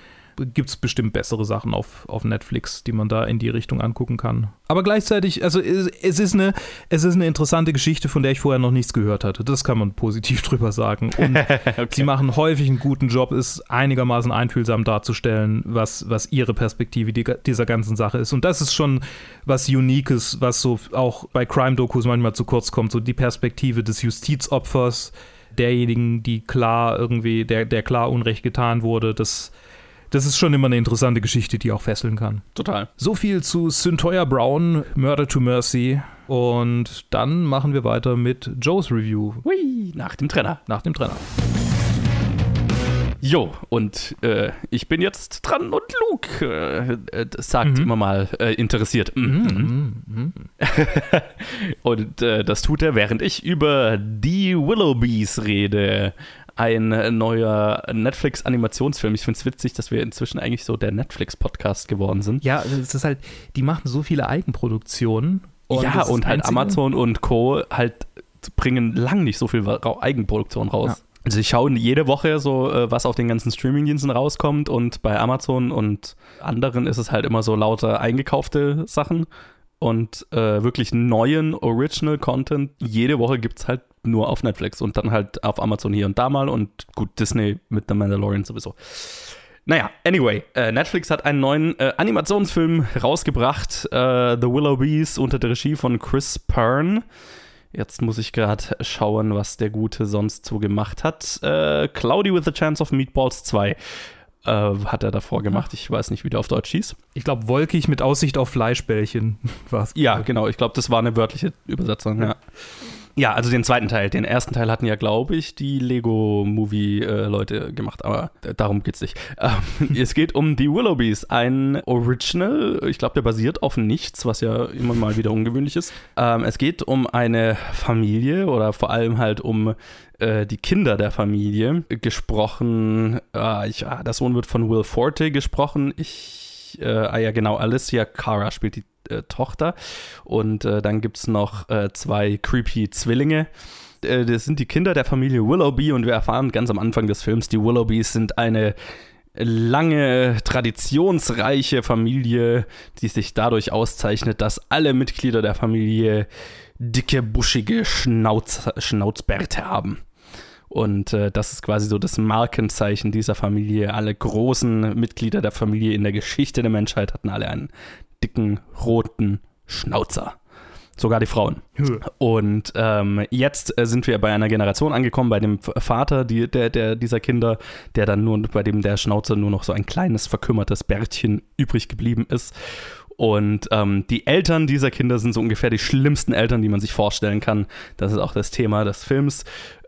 Gibt es bestimmt bessere Sachen auf, auf Netflix, die man da in die Richtung angucken kann. Aber gleichzeitig, also es, es, ist eine, es ist eine interessante Geschichte, von der ich vorher noch nichts gehört hatte. Das kann man positiv drüber sagen. Und okay. sie machen häufig einen guten Job, es einigermaßen einfühlsam darzustellen, was, was ihre Perspektive dieser ganzen Sache ist. Und das ist schon was Uniques, was so auch bei Crime-Dokus manchmal zu kurz kommt, so die Perspektive des Justizopfers, derjenigen, die klar irgendwie, der, der klar Unrecht getan wurde, das das ist schon immer eine interessante Geschichte, die auch fesseln kann. Total. So viel zu Syntoya Brown, Murder to Mercy. Und dann machen wir weiter mit Joes Review. Hui, nach dem Trenner. Nach dem Trenner. Jo, und äh, ich bin jetzt dran und Luke äh, äh sagt mhm. immer mal äh, interessiert. Mhm. Mhm. mhm. und äh, das tut er, während ich über die Willowbees rede. Ein neuer Netflix-Animationsfilm. Ich finde es witzig, dass wir inzwischen eigentlich so der Netflix-Podcast geworden sind. Ja, es ist halt, die machen so viele Eigenproduktionen. Und ja, und halt Amazon und Co. halt bringen lang nicht so viel Eigenproduktion raus. Ja. Also ich schaue jede Woche so, äh, was auf den ganzen Streamingdiensten rauskommt und bei Amazon und anderen ist es halt immer so lauter eingekaufte Sachen und äh, wirklich neuen Original Content. Jede Woche gibt es halt nur auf Netflix und dann halt auf Amazon hier und da mal und gut, Disney mit The Mandalorian sowieso. Naja, anyway, äh, Netflix hat einen neuen äh, Animationsfilm rausgebracht, äh, The Willow Bees unter der Regie von Chris Pern. Jetzt muss ich gerade schauen, was der Gute sonst so gemacht hat. Äh, Cloudy with a Chance of Meatballs 2 äh, hat er davor gemacht. Ich weiß nicht, wie der auf Deutsch hieß. Ich glaube, wolkig mit Aussicht auf Fleischbällchen war es. Ja, genau. Ich glaube, das war eine wörtliche Übersetzung. Ja. Ja, also den zweiten Teil. Den ersten Teil hatten ja, glaube ich, die Lego-Movie-Leute gemacht, aber darum geht's nicht. Ähm, es geht um die Willoughbys, ein Original. Ich glaube, der basiert auf nichts, was ja immer mal wieder ungewöhnlich ist. Ähm, es geht um eine Familie oder vor allem halt um äh, die Kinder der Familie. Gesprochen, äh, ich, ah, der Sohn wird von Will Forte gesprochen. Ich, äh, ah ja, genau, Alicia Cara spielt die äh, Tochter. Und äh, dann gibt es noch äh, zwei creepy Zwillinge. Äh, das sind die Kinder der Familie Willoughby und wir erfahren ganz am Anfang des Films, die Willoughbys sind eine lange, traditionsreiche Familie, die sich dadurch auszeichnet, dass alle Mitglieder der Familie dicke, buschige Schnauz, Schnauzbärte haben. Und äh, das ist quasi so das Markenzeichen dieser Familie. Alle großen Mitglieder der Familie in der Geschichte der Menschheit hatten alle einen dicken, roten Schnauzer. Sogar die Frauen. Und ähm, jetzt äh, sind wir bei einer Generation angekommen, bei dem Vater die, der, der, dieser Kinder, der dann nur, bei dem der Schnauzer nur noch so ein kleines, verkümmertes Bärtchen übrig geblieben ist. Und ähm, die Eltern dieser Kinder sind so ungefähr die schlimmsten Eltern, die man sich vorstellen kann. Das ist auch das Thema des Films.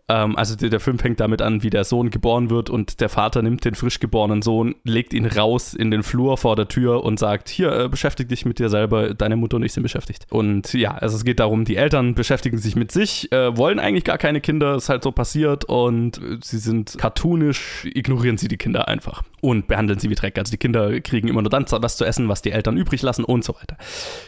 Ähm, also der, der, Film fängt damit an, wie der Sohn geboren wird und der Vater nimmt den frisch geborenen Sohn, legt ihn raus in den Flur vor der Tür und sagt, hier, äh, beschäftige dich mit dir selber, deine Mutter und ich sind beschäftigt. Und ja, also es geht darum, die Eltern beschäftigen sich mit sich, äh, wollen eigentlich gar keine Kinder, ist halt so passiert und äh, sie sind cartoonisch, ignorieren sie die Kinder einfach und behandeln sie wie Dreck. Also die Kinder kriegen immer nur dann was zu essen, was die Eltern übrig lassen und so weiter.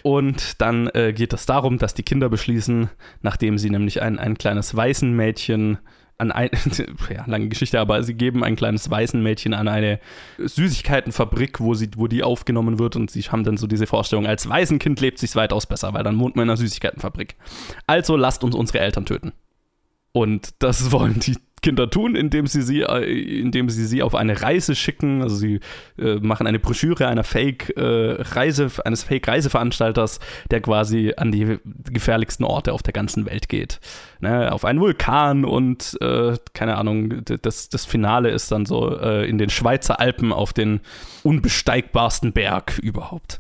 Und dann äh, geht es darum, dass die Kinder beschließen, nachdem sie nämlich ein, ein kleines Waisenmädchen an ein, ja, lange Geschichte, aber sie geben ein kleines Waisenmädchen an eine Süßigkeitenfabrik, wo, sie, wo die aufgenommen wird und sie haben dann so diese Vorstellung, als Waisenkind lebt sich weitaus besser, weil dann wohnt man in einer Süßigkeitenfabrik. Also lasst uns unsere Eltern töten. Und das wollen die Kinder tun, indem sie sie, äh, indem sie sie auf eine Reise schicken. Also sie äh, machen eine Broschüre einer Fake äh, Reise, eines Fake Reiseveranstalters, der quasi an die gefährlichsten Orte auf der ganzen Welt geht. Ne, auf einen Vulkan und äh, keine Ahnung, das, das Finale ist dann so äh, in den Schweizer Alpen auf den unbesteigbarsten Berg überhaupt.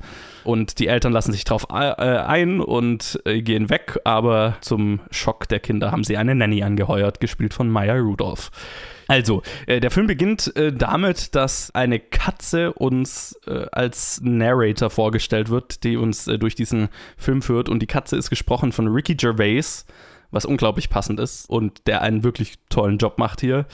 Und die Eltern lassen sich darauf äh, ein und äh, gehen weg, aber zum Schock der Kinder haben sie eine Nanny angeheuert, gespielt von Maya Rudolph. Also, äh, der Film beginnt äh, damit, dass eine Katze uns äh, als Narrator vorgestellt wird, die uns äh, durch diesen Film führt. Und die Katze ist gesprochen von Ricky Gervais, was unglaublich passend ist und der einen wirklich tollen Job macht hier.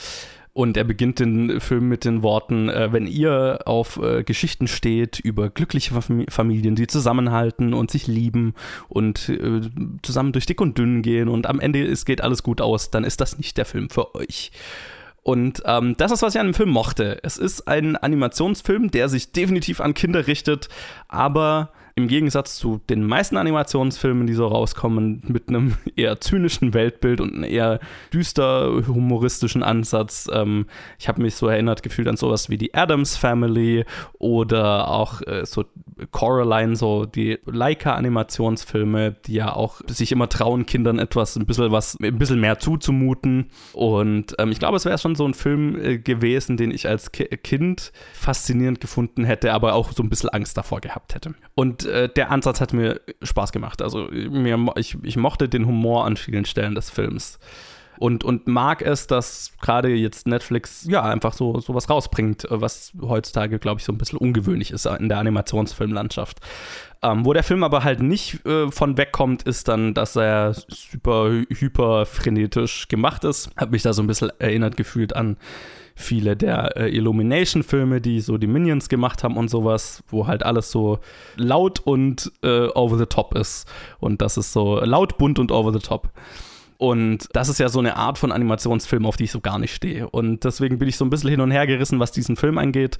Und er beginnt den Film mit den Worten, äh, wenn ihr auf äh, Geschichten steht über glückliche Familien, die zusammenhalten und sich lieben und äh, zusammen durch dick und dünn gehen und am Ende es geht alles gut aus, dann ist das nicht der Film für euch. Und ähm, das ist, was ich an dem Film mochte. Es ist ein Animationsfilm, der sich definitiv an Kinder richtet, aber im Gegensatz zu den meisten Animationsfilmen, die so rauskommen, mit einem eher zynischen Weltbild und einem eher düster humoristischen Ansatz. Ähm, ich habe mich so erinnert gefühlt an sowas wie die Adams Family oder auch äh, so Coraline, so die Leica-Animationsfilme, die ja auch sich immer trauen, Kindern etwas, ein bisschen was, ein bisschen mehr zuzumuten. Und ähm, ich glaube, es wäre schon so ein Film äh, gewesen, den ich als Ki Kind faszinierend gefunden hätte, aber auch so ein bisschen Angst davor gehabt hätte. Und äh, der Ansatz hat mir Spaß gemacht. Also mir, ich, ich mochte den Humor an vielen Stellen des Films. Und, und mag es, dass gerade jetzt Netflix ja einfach so sowas rausbringt, äh, was heutzutage, glaube ich, so ein bisschen ungewöhnlich ist in der Animationsfilmlandschaft. Ähm, wo der Film aber halt nicht äh, von wegkommt, ist dann, dass er super hyper frenetisch gemacht ist. Hat mich da so ein bisschen erinnert gefühlt an viele der äh, Illumination-Filme, die so die Minions gemacht haben und sowas, wo halt alles so laut und äh, over the top ist. Und das ist so laut, bunt und over the top. Und das ist ja so eine Art von Animationsfilm, auf die ich so gar nicht stehe. Und deswegen bin ich so ein bisschen hin und her gerissen, was diesen Film angeht.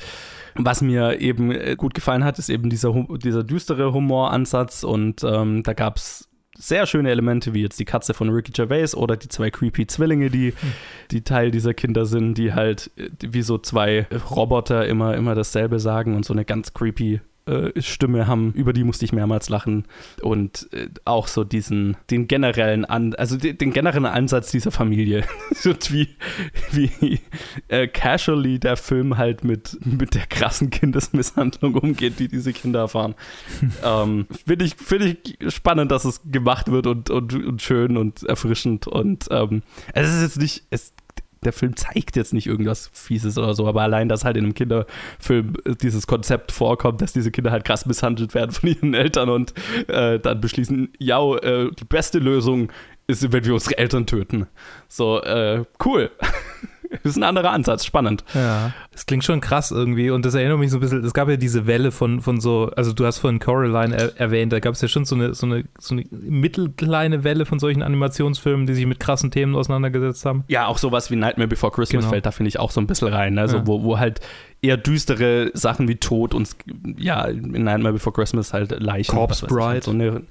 Was mir eben äh, gut gefallen hat, ist eben dieser, dieser düstere Humoransatz. Und ähm, da gab es sehr schöne Elemente, wie jetzt die Katze von Ricky Gervais oder die zwei creepy Zwillinge, die, hm. die Teil dieser Kinder sind, die halt äh, wie so zwei Roboter immer, immer dasselbe sagen und so eine ganz creepy Stimme haben, über die musste ich mehrmals lachen. Und äh, auch so diesen, den generellen, An also den, den generellen Ansatz dieser Familie. und wie, wie äh, casually der Film halt mit, mit der krassen Kindesmisshandlung umgeht, die diese Kinder erfahren. ähm, Finde ich, find ich spannend, dass es gemacht wird und, und, und schön und erfrischend. Und ähm, es ist jetzt nicht, es der Film zeigt jetzt nicht irgendwas Fieses oder so, aber allein, dass halt in einem Kinderfilm äh, dieses Konzept vorkommt, dass diese Kinder halt krass misshandelt werden von ihren Eltern und äh, dann beschließen, ja, äh, die beste Lösung ist, wenn wir unsere Eltern töten. So, äh, cool. Das ist ein anderer Ansatz, spannend. Ja, das klingt schon krass irgendwie und das erinnert mich so ein bisschen, es gab ja diese Welle von, von so, also du hast vorhin Coraline er, erwähnt, da gab es ja schon so eine, so, eine, so eine mittelkleine Welle von solchen Animationsfilmen, die sich mit krassen Themen auseinandergesetzt haben. Ja, auch sowas wie Nightmare Before Christmas genau. fällt da, finde ich, auch so ein bisschen rein, also ja. wo, wo halt eher düstere Sachen wie Tod und ja, in Nightmare Before Christmas halt Leichen. Corpse Bride. Halt so eine,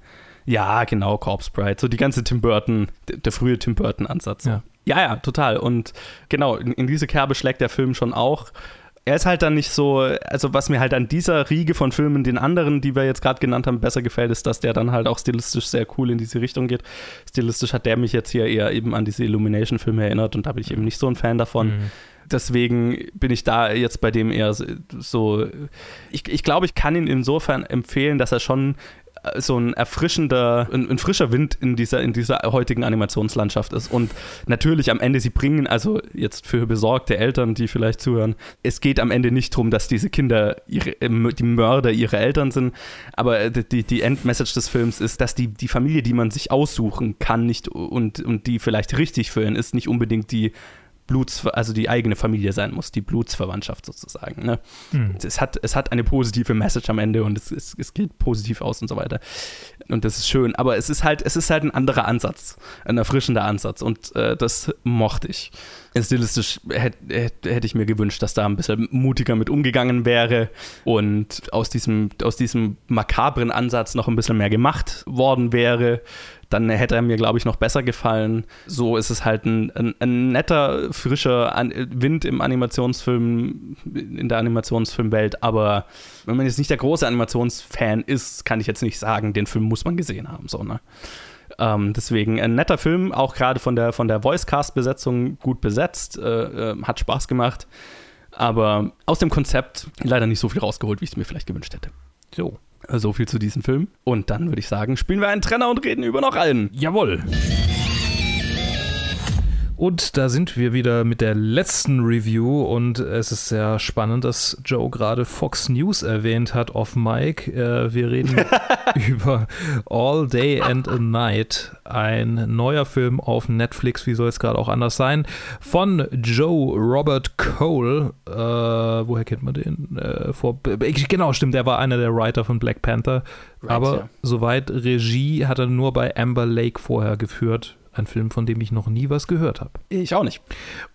ja, genau, Corpse Bride. So die ganze Tim Burton, der, der frühe Tim Burton-Ansatz. Ja. Ja, ja, total. Und genau, in, in diese Kerbe schlägt der Film schon auch er ist halt dann nicht so, also was mir halt an dieser Riege von Filmen, den anderen, die wir jetzt gerade genannt haben, besser gefällt, ist, dass der dann halt auch stilistisch sehr cool in diese Richtung geht. Stilistisch hat der mich jetzt hier eher eben an diese Illumination-Filme erinnert und da bin ich eben nicht so ein Fan davon. Mhm. Deswegen bin ich da jetzt bei dem eher so. Ich, ich glaube, ich kann ihn insofern empfehlen, dass er schon so ein erfrischender, ein, ein, frischer Wind in dieser, in dieser heutigen Animationslandschaft ist. Und natürlich am Ende, sie bringen, also jetzt für besorgte Eltern, die vielleicht zuhören, es geht am Ende nicht darum, dass diese Kinder ihre, die Mörder ihre Eltern sind, aber die, die Endmessage des Films ist, dass die, die Familie, die man sich aussuchen kann, nicht und, und die vielleicht richtig für ihn ist, nicht unbedingt die Bluts, also die eigene Familie sein muss, die Blutsverwandtschaft sozusagen. Ne? Mhm. Es, hat, es hat eine positive Message am Ende und es, es, es geht positiv aus und so weiter. Und das ist schön. Aber es ist halt, es ist halt ein anderer Ansatz, ein erfrischender Ansatz und äh, das mochte ich. Stilistisch hätte hätt, hätt ich mir gewünscht, dass da ein bisschen mutiger mit umgegangen wäre und aus diesem, aus diesem makabren Ansatz noch ein bisschen mehr gemacht worden wäre dann hätte er mir, glaube ich, noch besser gefallen. So ist es halt ein, ein, ein netter, frischer Wind im Animationsfilm, in der Animationsfilmwelt, aber wenn man jetzt nicht der große Animationsfan ist, kann ich jetzt nicht sagen, den Film muss man gesehen haben, so, ne? Ähm, deswegen ein netter Film, auch gerade von der, von der Voice-Cast-Besetzung gut besetzt, äh, äh, hat Spaß gemacht, aber aus dem Konzept leider nicht so viel rausgeholt, wie ich es mir vielleicht gewünscht hätte. So. So viel zu diesem Film. Und dann würde ich sagen, spielen wir einen Trenner und reden über noch einen. Jawohl. Und da sind wir wieder mit der letzten Review und es ist sehr spannend, dass Joe gerade Fox News erwähnt hat auf Mike. Äh, wir reden über All Day and a Night, ein neuer Film auf Netflix, wie soll es gerade auch anders sein, von Joe Robert Cole. Äh, woher kennt man den? Äh, vor, genau, stimmt, der war einer der Writer von Black Panther. Right, aber ja. soweit Regie hat er nur bei Amber Lake vorher geführt ein Film, von dem ich noch nie was gehört habe. Ich auch nicht.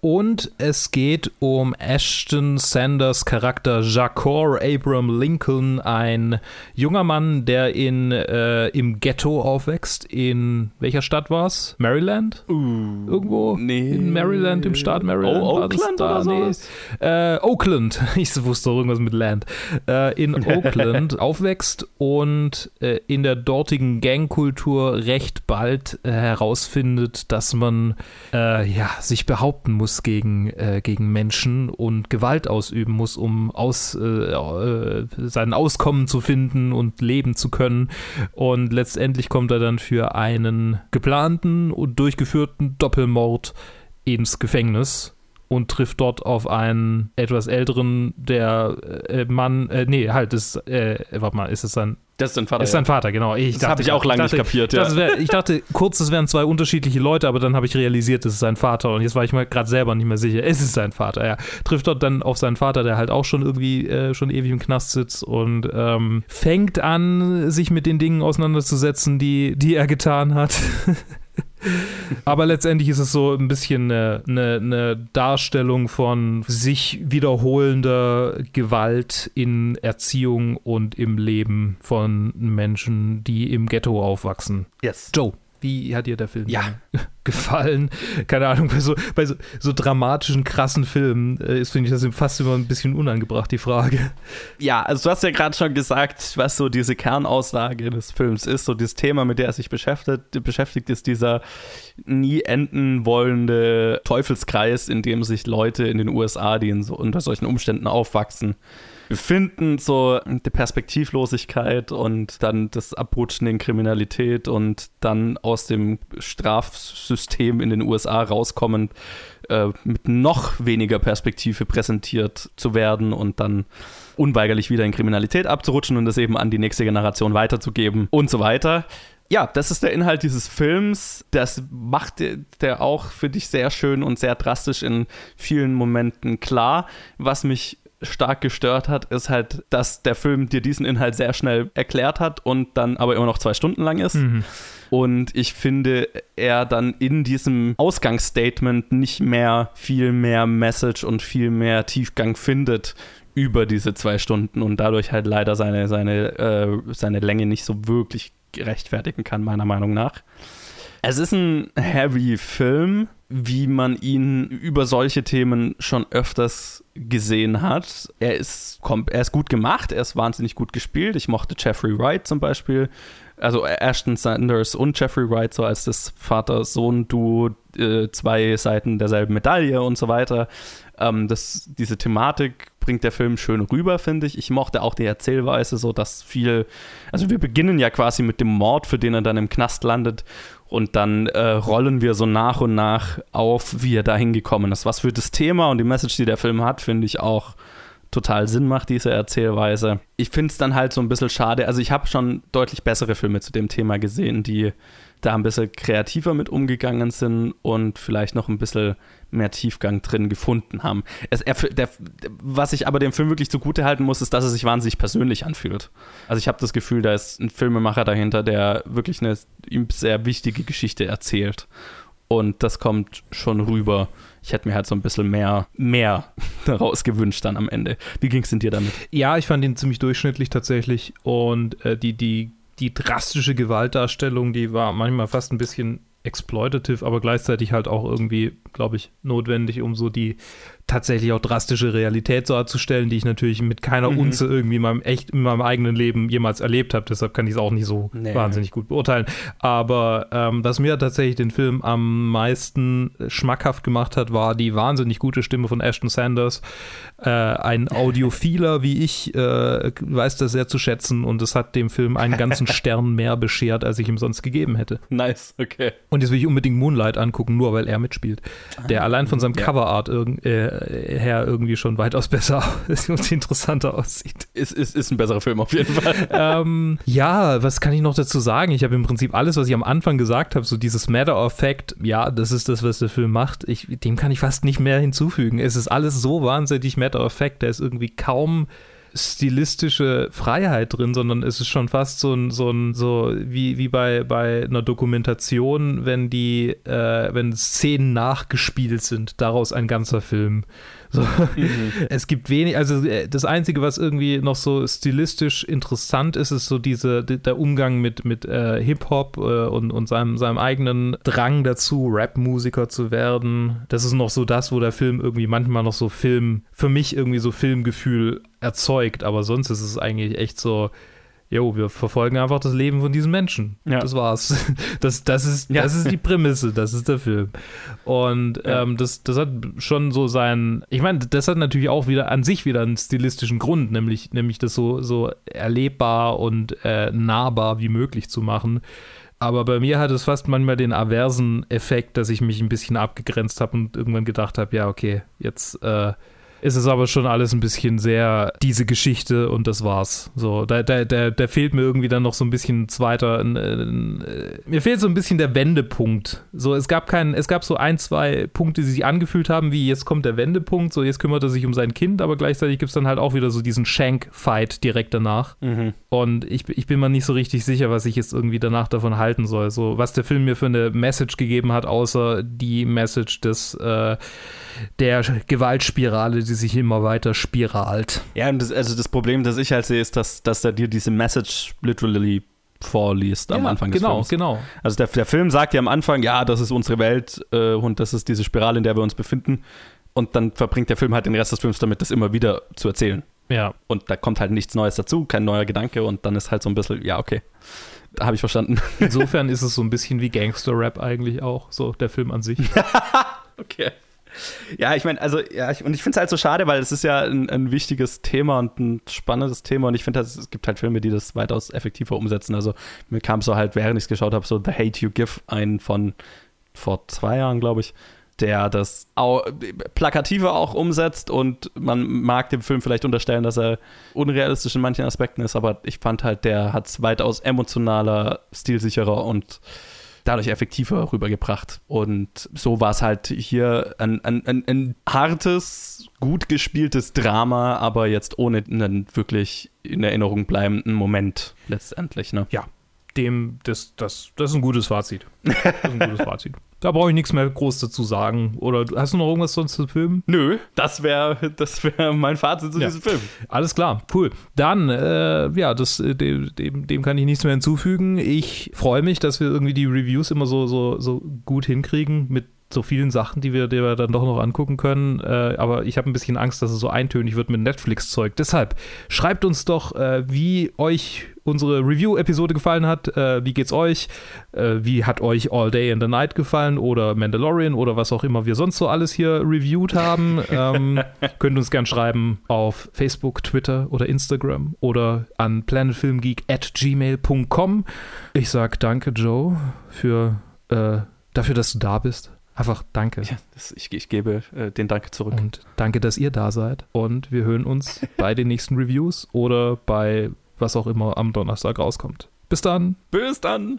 Und es geht um Ashton Sanders Charakter Jacor Abram Lincoln, ein junger Mann, der in, äh, im Ghetto aufwächst. In welcher Stadt war es? Maryland? Uh, Irgendwo? Nee. In Maryland, im Staat Maryland. Oh, Oakland da? oder sowas? Äh, Oakland. Ich wusste doch irgendwas mit Land. Äh, in Oakland aufwächst und äh, in der dortigen Gangkultur recht bald äh, herausfindet, dass man äh, ja, sich behaupten muss gegen, äh, gegen Menschen und Gewalt ausüben muss, um aus, äh, äh, sein Auskommen zu finden und leben zu können. Und letztendlich kommt er dann für einen geplanten und durchgeführten Doppelmord ins Gefängnis und trifft dort auf einen etwas älteren, der äh, Mann, äh, nee, halt, ist, äh, warte mal, ist es sein, Das ist dein Vater. ist sein Vater, genau. Ich das habe ich auch lange nicht dachte, kapiert. ich Ja. wär, ich dachte kurz, es wären zwei unterschiedliche Leute, aber dann habe ich realisiert, es ist sein Vater und jetzt war ich mir gerade selber nicht mehr sicher. Es ist sein Vater, ja. Trifft dort dann auf seinen Vater, der halt auch schon irgendwie äh, schon ewig im Knast sitzt und ähm, fängt an, sich mit den Dingen auseinanderzusetzen, die, die er getan hat. Aber letztendlich ist es so ein bisschen eine, eine, eine Darstellung von sich wiederholender Gewalt in Erziehung und im Leben von Menschen, die im Ghetto aufwachsen. yes. Joe, wie hat dir der Film Ja. gefallen? Keine Ahnung, bei so, bei so, so dramatischen, krassen Filmen äh, ist, finde ich, das fast immer ein bisschen unangebracht, die Frage. Ja, also du hast ja gerade schon gesagt, was so diese Kernaussage des Films ist, so dieses Thema, mit der er sich beschäftigt, beschäftigt ist dieser nie enden wollende Teufelskreis, in dem sich Leute in den USA, die in so, unter solchen Umständen aufwachsen, befinden, so die Perspektivlosigkeit und dann das Abrutschen in Kriminalität und dann aus dem Strafsystem in den USA rauskommen, äh, mit noch weniger Perspektive präsentiert zu werden und dann unweigerlich wieder in Kriminalität abzurutschen und das eben an die nächste Generation weiterzugeben und so weiter. Ja, das ist der Inhalt dieses Films. Das macht der auch für dich sehr schön und sehr drastisch in vielen Momenten klar. Was mich stark gestört hat, ist halt, dass der Film dir diesen Inhalt sehr schnell erklärt hat und dann aber immer noch zwei Stunden lang ist. Und ich finde, er dann in diesem Ausgangsstatement nicht mehr viel mehr Message und viel mehr Tiefgang findet über diese zwei Stunden und dadurch halt leider seine, seine, äh, seine Länge nicht so wirklich rechtfertigen kann, meiner Meinung nach. Es ist ein heavy Film, wie man ihn über solche Themen schon öfters gesehen hat. Er ist, er ist gut gemacht, er ist wahnsinnig gut gespielt. Ich mochte Jeffrey Wright zum Beispiel. Also Ashton Sanders und Jeffrey Wright so als das Vater-Sohn-Duo, äh, zwei Seiten derselben Medaille und so weiter. Ähm, das, diese Thematik bringt der Film schön rüber, finde ich. Ich mochte auch die Erzählweise, so dass viel, also wir beginnen ja quasi mit dem Mord, für den er dann im Knast landet und dann äh, rollen wir so nach und nach auf, wie er da hingekommen ist. Was für das Thema und die Message, die der Film hat, finde ich auch total Sinn macht, diese Erzählweise. Ich finde es dann halt so ein bisschen schade. Also ich habe schon deutlich bessere Filme zu dem Thema gesehen, die da ein bisschen kreativer mit umgegangen sind und vielleicht noch ein bisschen mehr Tiefgang drin gefunden haben. Es, er, der, was ich aber dem Film wirklich zugute halten muss, ist, dass er sich wahnsinnig persönlich anfühlt. Also ich habe das Gefühl, da ist ein Filmemacher dahinter, der wirklich eine ihm sehr wichtige Geschichte erzählt. Und das kommt schon rüber. Ich hätte mir halt so ein bisschen mehr, mehr daraus gewünscht dann am Ende. Wie ging es denn dir damit? Ja, ich fand ihn ziemlich durchschnittlich tatsächlich und äh, die, die, die drastische Gewaltdarstellung, die war manchmal fast ein bisschen exploitative, aber gleichzeitig halt auch irgendwie, glaube ich, notwendig, um so die tatsächlich auch drastische Realität darzustellen, die ich natürlich mit keiner Mhm. Unze irgendwie in meinem echt in meinem eigenen Leben jemals erlebt habe. Deshalb kann ich es auch nicht so Nee. wahnsinnig gut beurteilen. Aber ähm, was mir tatsächlich den Film am meisten schmackhaft gemacht hat, war die wahnsinnig gute Stimme von Ashton Sanders. Äh, ein Audiophiler wie ich äh, weiß das sehr zu schätzen und es hat dem Film einen ganzen Stern mehr beschert, als ich ihm sonst gegeben hätte. Nice, okay. Und jetzt will ich unbedingt Moonlight angucken, nur weil er mitspielt. Der allein von seinem ja. Coverart irg äh, her irgendwie schon weitaus besser und interessanter aussieht. Ist, ist, ist ein besserer Film auf jeden Fall. ähm, ja, was kann ich noch dazu sagen? Ich habe im Prinzip alles, was ich am Anfang gesagt habe, so dieses Matter of Fact, ja, das ist das, was der Film macht. Ich, dem kann ich fast nicht mehr hinzufügen. Es ist alles so wahnsinnig Matter of Fact, da ist irgendwie kaum stilistische Freiheit drin, sondern es ist schon fast so ein, so ein, so wie, wie bei, bei einer Dokumentation, wenn die, äh, wenn Szenen nachgespielt sind, daraus ein ganzer Film. So. Mhm. Es gibt wenig, also äh, das Einzige, was irgendwie noch so stilistisch interessant ist, ist so diese, der Umgang mit, mit äh, Hip-Hop äh, und, und seinem, seinem eigenen Drang dazu, Rap-Musiker zu werden. Das ist noch so das, wo der Film irgendwie manchmal noch so Film, für mich irgendwie so Filmgefühl erzeugt, aber sonst ist es eigentlich echt so, jo, wir verfolgen einfach das Leben von diesen Menschen. Ja. Das war's. Das, das, ist, ja. das ist die Prämisse, das ist der Film. Und ja. ähm, das, das hat schon so sein, ich meine, das hat natürlich auch wieder an sich wieder einen stilistischen Grund, nämlich, nämlich das so, so erlebbar und äh, nahbar wie möglich zu machen. Aber bei mir hat es fast manchmal den aversen Effekt, dass ich mich ein bisschen abgegrenzt habe und irgendwann gedacht habe, ja, okay, jetzt äh, ist es aber schon alles ein bisschen sehr diese Geschichte und das war's. So, da, da, da, da fehlt mir irgendwie dann noch so ein bisschen zweiter. Ein, ein, äh, mir fehlt so ein bisschen der Wendepunkt. So, es gab keinen, es gab so ein, zwei Punkte, die sich angefühlt haben, wie jetzt kommt der Wendepunkt, so jetzt kümmert er sich um sein Kind, aber gleichzeitig gibt es dann halt auch wieder so diesen Shank-Fight direkt danach. Mhm. Und ich, ich bin mir nicht so richtig sicher, was ich jetzt irgendwie danach davon halten soll. So, was der Film mir für eine Message gegeben hat, außer die Message des äh, der Gewaltspirale, die sich immer weiter spiralt. Ja, das, also das Problem, das ich halt sehe, ist, dass, dass er dir diese Message literally vorliest am Anfang des genau, Films. Genau, genau. Also der, der Film sagt ja am Anfang, ja, das ist unsere Welt äh, und das ist diese Spirale, in der wir uns befinden. Und dann verbringt der Film halt den Rest des Films damit, das immer wieder zu erzählen. Ja. Und da kommt halt nichts Neues dazu, kein neuer Gedanke und dann ist halt so ein bisschen, ja, okay. Da habe ich verstanden. Insofern ist es so ein bisschen wie Gangster-Rap eigentlich auch, so der Film an sich. okay. Ja, ich meine, also, ja, ich, und ich finde es halt so schade, weil es ist ja ein, ein, wichtiges Thema und ein spannendes Thema und ich finde, es gibt halt Filme, die das weitaus effektiver umsetzen. Also, mir kam so halt, während ich es geschaut habe, so The Hate You Give ein von vor zwei Jahren, glaube ich, der das auch, plakative auch umsetzt und man mag dem Film vielleicht unterstellen, dass er unrealistisch in manchen Aspekten ist, aber ich fand halt, der hat es weitaus emotionaler, stilsicherer und dadurch effektiver rübergebracht. Und so war es halt hier ein, ein, ein, ein hartes, gut gespieltes Drama, aber jetzt ohne einen wirklich in Erinnerung bleibenden Moment letztendlich. Ne? Ja, dem, das, das, das ist ein gutes Fazit. Das ist ein gutes Fazit. Da brauche ich nichts mehr groß dazu sagen. Oder hast du noch irgendwas sonst zu filmen? Nö, das wäre das wär mein Fazit zu ja. diesem Film. Alles klar, cool. Dann, äh, ja, das, äh, dem, dem, dem, kann ich nichts mehr hinzufügen. Ich freue mich, dass wir irgendwie die Reviews immer so, so, so gut hinkriegen mit so vielen Sachen, die wir, die wir dann doch noch angucken können. Äh, aber ich habe ein bisschen Angst, dass es so eintönig wird mit Netflix-Zeug. Deshalb schreibt uns doch, äh, wie euch unsere Review-Episode gefallen hat. Äh, wie geht's euch? Äh, wie hat euch All Day in the Night gefallen oder Mandalorian oder was auch immer wir sonst so alles hier reviewed haben? ähm, könnt uns gern schreiben auf Facebook, Twitter oder Instagram oder an planetfilmgeek at gmail.com. Ich sag danke, Joe, für, äh, dafür, dass du da bist. Einfach danke. Ja, das, ich, ich, gebe äh, den Dank zurück. Und danke, dass ihr da seid. Und wir hören uns bei den nächsten Reviews oder bei was auch immer am Donnerstag rauskommt. Bis dann. Bis dann.